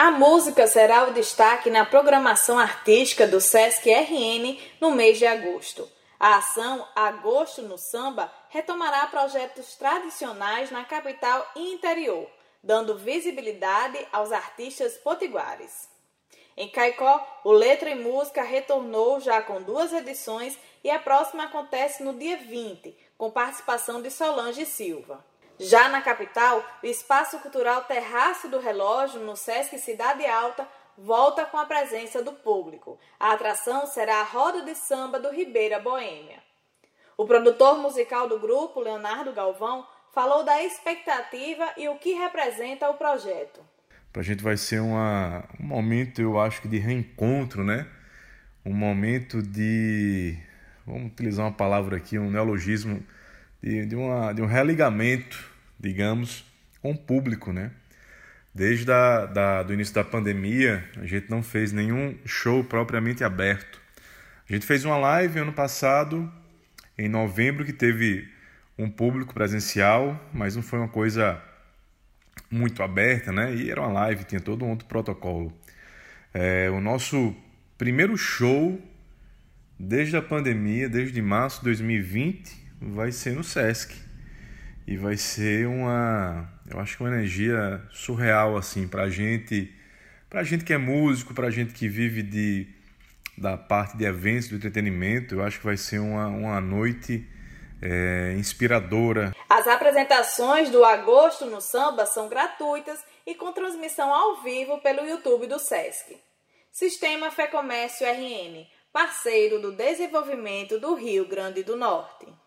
A música será o destaque na programação artística do Sesc RN no mês de agosto. A ação Agosto no Samba retomará projetos tradicionais na capital e interior, dando visibilidade aos artistas potiguares. Em Caicó, o Letra e Música retornou já com duas edições e a próxima acontece no dia 20, com participação de Solange Silva. Já na capital, o Espaço Cultural Terraço do Relógio, no Sesc Cidade Alta, volta com a presença do público. A atração será a Roda de Samba do Ribeira Boêmia. O produtor musical do grupo, Leonardo Galvão, falou da expectativa e o que representa o projeto. Para a gente vai ser uma, um momento, eu acho que de reencontro, né? Um momento de, vamos utilizar uma palavra aqui, um neologismo, de, de, uma, de um religamento, digamos, com o público, né? Desde a, da, do início da pandemia, a gente não fez nenhum show propriamente aberto. A gente fez uma live ano passado, em novembro, que teve um público presencial, mas não foi uma coisa muito aberta, né? E era uma live, tinha todo um outro protocolo. É, o nosso primeiro show desde a pandemia, desde março de 2020, vai ser no Sesc e vai ser uma, eu acho que uma energia surreal assim para gente, para gente que é músico, para gente que vive de da parte de eventos, do entretenimento. Eu acho que vai ser uma, uma noite é, inspiradora. As apresentações do Agosto no Samba são gratuitas e com transmissão ao vivo pelo YouTube do SESC. Sistema Fé Comércio RN, parceiro do desenvolvimento do Rio Grande do Norte.